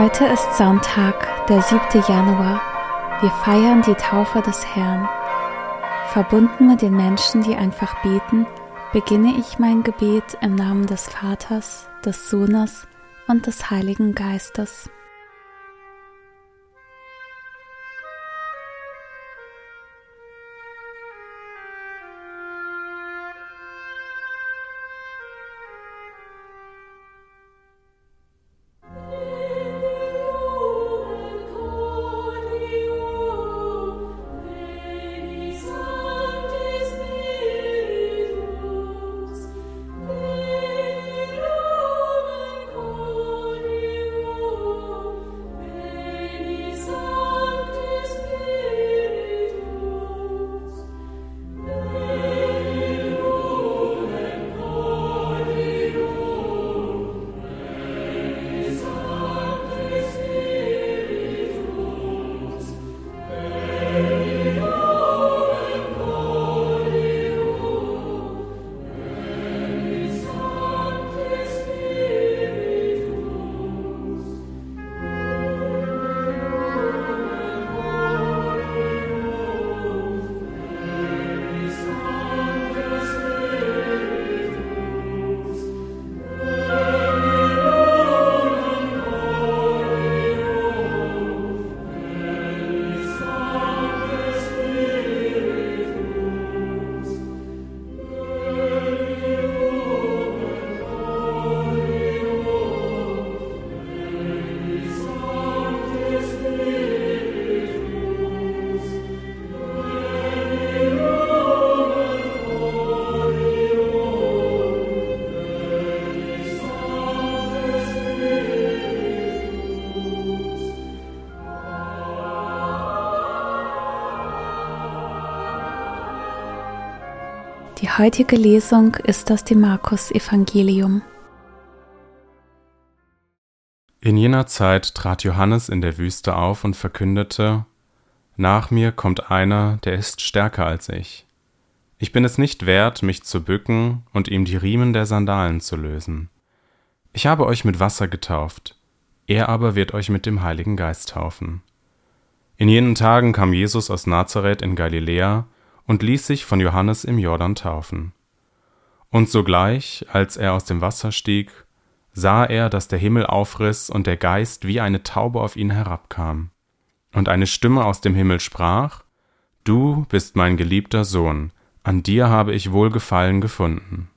Heute ist Sonntag, der 7. Januar. Wir feiern die Taufe des Herrn. Verbunden mit den Menschen, die einfach beten, beginne ich mein Gebet im Namen des Vaters, des Sohnes und des Heiligen Geistes. Heutige Lesung ist aus dem Markus Evangelium. In jener Zeit trat Johannes in der Wüste auf und verkündete, Nach mir kommt einer, der ist stärker als ich. Ich bin es nicht wert, mich zu bücken und ihm die Riemen der Sandalen zu lösen. Ich habe euch mit Wasser getauft, er aber wird euch mit dem Heiligen Geist taufen. In jenen Tagen kam Jesus aus Nazareth in Galiläa, und ließ sich von Johannes im Jordan taufen. Und sogleich, als er aus dem Wasser stieg, sah er, dass der Himmel aufriss und der Geist wie eine Taube auf ihn herabkam. Und eine Stimme aus dem Himmel sprach, Du bist mein geliebter Sohn, an dir habe ich Wohlgefallen gefunden.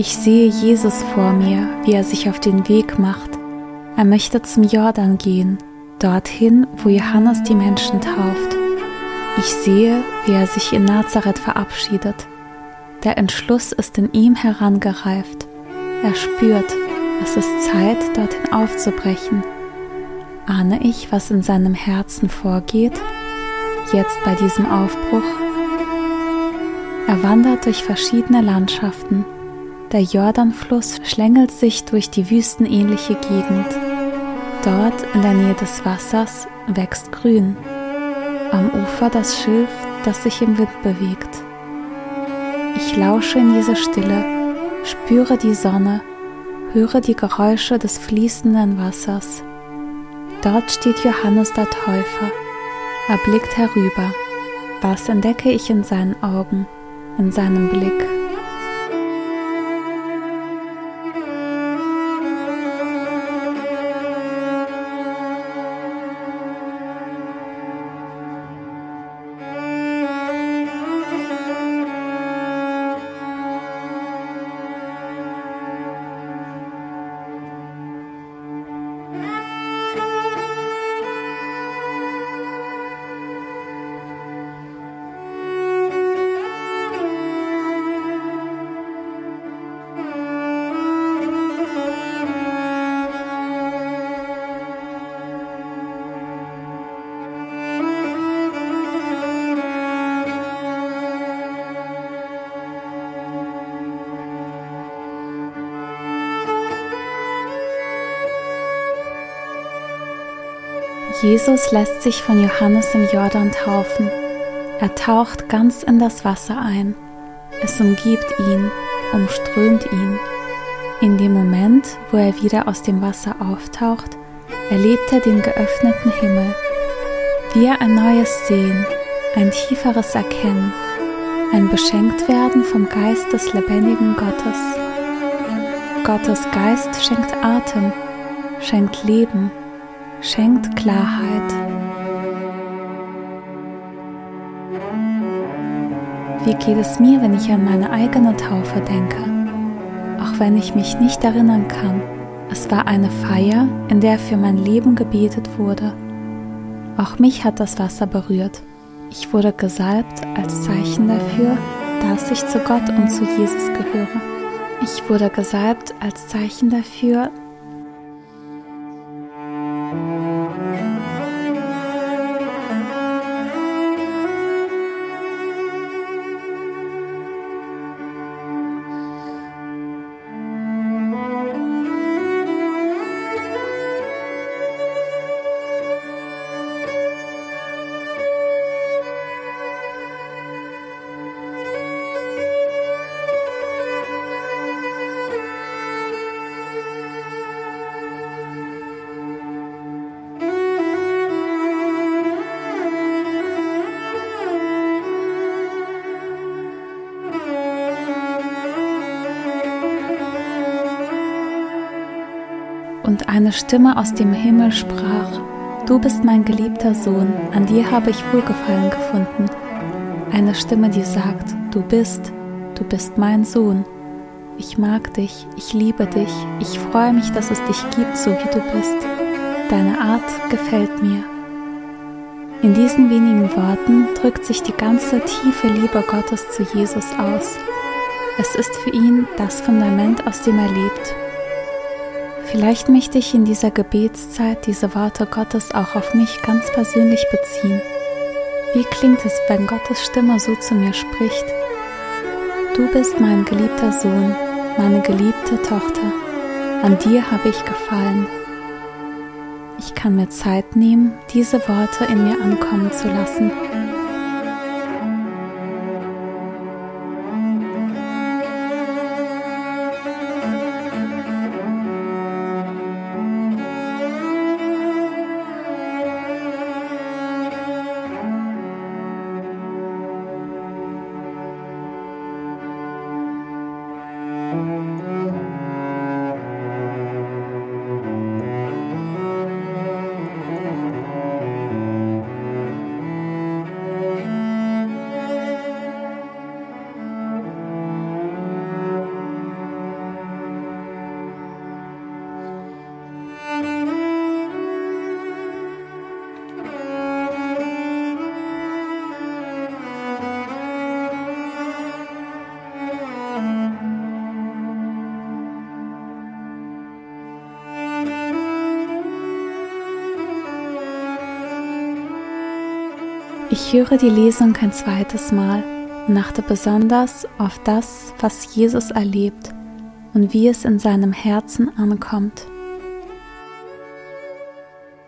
Ich sehe Jesus vor mir, wie er sich auf den Weg macht. Er möchte zum Jordan gehen, dorthin, wo Johannes die Menschen tauft. Ich sehe, wie er sich in Nazareth verabschiedet. Der Entschluss ist in ihm herangereift. Er spürt, es ist Zeit, dorthin aufzubrechen. Ahne ich, was in seinem Herzen vorgeht, jetzt bei diesem Aufbruch? Er wandert durch verschiedene Landschaften der Jordanfluss schlängelt sich durch die wüstenähnliche Gegend. Dort in der Nähe des Wassers wächst Grün. Am Ufer das Schilf, das sich im Wind bewegt. Ich lausche in diese Stille, spüre die Sonne, höre die Geräusche des fließenden Wassers. Dort steht Johannes der Täufer. Er blickt herüber. Was entdecke ich in seinen Augen, in seinem Blick? Jesus lässt sich von Johannes im Jordan taufen. Er taucht ganz in das Wasser ein. Es umgibt ihn, umströmt ihn. In dem Moment, wo er wieder aus dem Wasser auftaucht, erlebt er den geöffneten Himmel. Wir ein neues Sehen, ein tieferes Erkennen, ein Beschenktwerden vom Geist des lebendigen Gottes. Gottes Geist schenkt Atem, schenkt Leben, schenkt Klarheit. Wie geht es mir, wenn ich an meine eigene Taufe denke? Auch wenn ich mich nicht erinnern kann, es war eine Feier, in der für mein Leben gebetet wurde. Auch mich hat das Wasser berührt. Ich wurde gesalbt als Zeichen dafür, dass ich zu Gott und zu Jesus gehöre. Ich wurde gesalbt als Zeichen dafür, Und eine Stimme aus dem Himmel sprach, Du bist mein geliebter Sohn, an dir habe ich Wohlgefallen gefunden. Eine Stimme, die sagt, Du bist, du bist mein Sohn. Ich mag dich, ich liebe dich, ich freue mich, dass es dich gibt, so wie du bist. Deine Art gefällt mir. In diesen wenigen Worten drückt sich die ganze tiefe Liebe Gottes zu Jesus aus. Es ist für ihn das Fundament, aus dem er lebt Vielleicht möchte ich in dieser Gebetszeit diese Worte Gottes auch auf mich ganz persönlich beziehen. Wie klingt es, wenn Gottes Stimme so zu mir spricht? Du bist mein geliebter Sohn, meine geliebte Tochter. An dir habe ich gefallen. Ich kann mir Zeit nehmen, diese Worte in mir ankommen zu lassen Ich höre die Lesung ein zweites Mal und achte besonders auf das, was Jesus erlebt und wie es in seinem Herzen ankommt.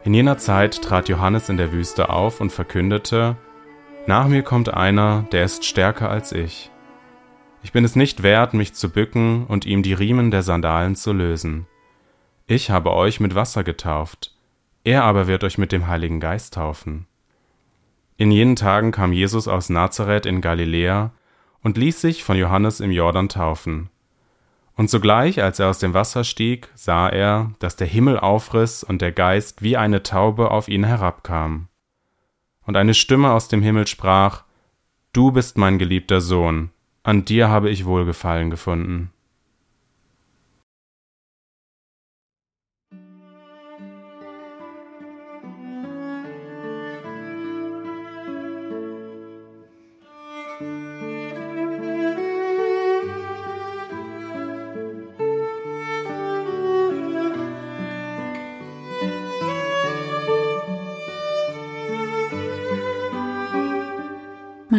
In jener Zeit trat Johannes in der Wüste auf und verkündete, Nach mir kommt einer, der ist stärker als ich. Ich bin es nicht wert, mich zu bücken und ihm die Riemen der Sandalen zu lösen. Ich habe euch mit Wasser getauft, er aber wird euch mit dem Heiligen Geist taufen. In jenen Tagen kam Jesus aus Nazareth in Galiläa und ließ sich von Johannes im Jordan taufen. Und sogleich, als er aus dem Wasser stieg, sah er, dass der Himmel aufriss und der Geist wie eine Taube auf ihn herabkam. Und eine Stimme aus dem Himmel sprach, Du bist mein geliebter Sohn, an dir habe ich Wohlgefallen gefunden.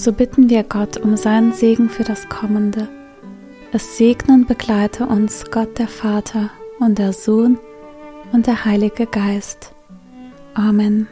So bitten wir Gott um seinen Segen für das Kommende. Es segne und begleite uns Gott der Vater und der Sohn und der Heilige Geist. Amen.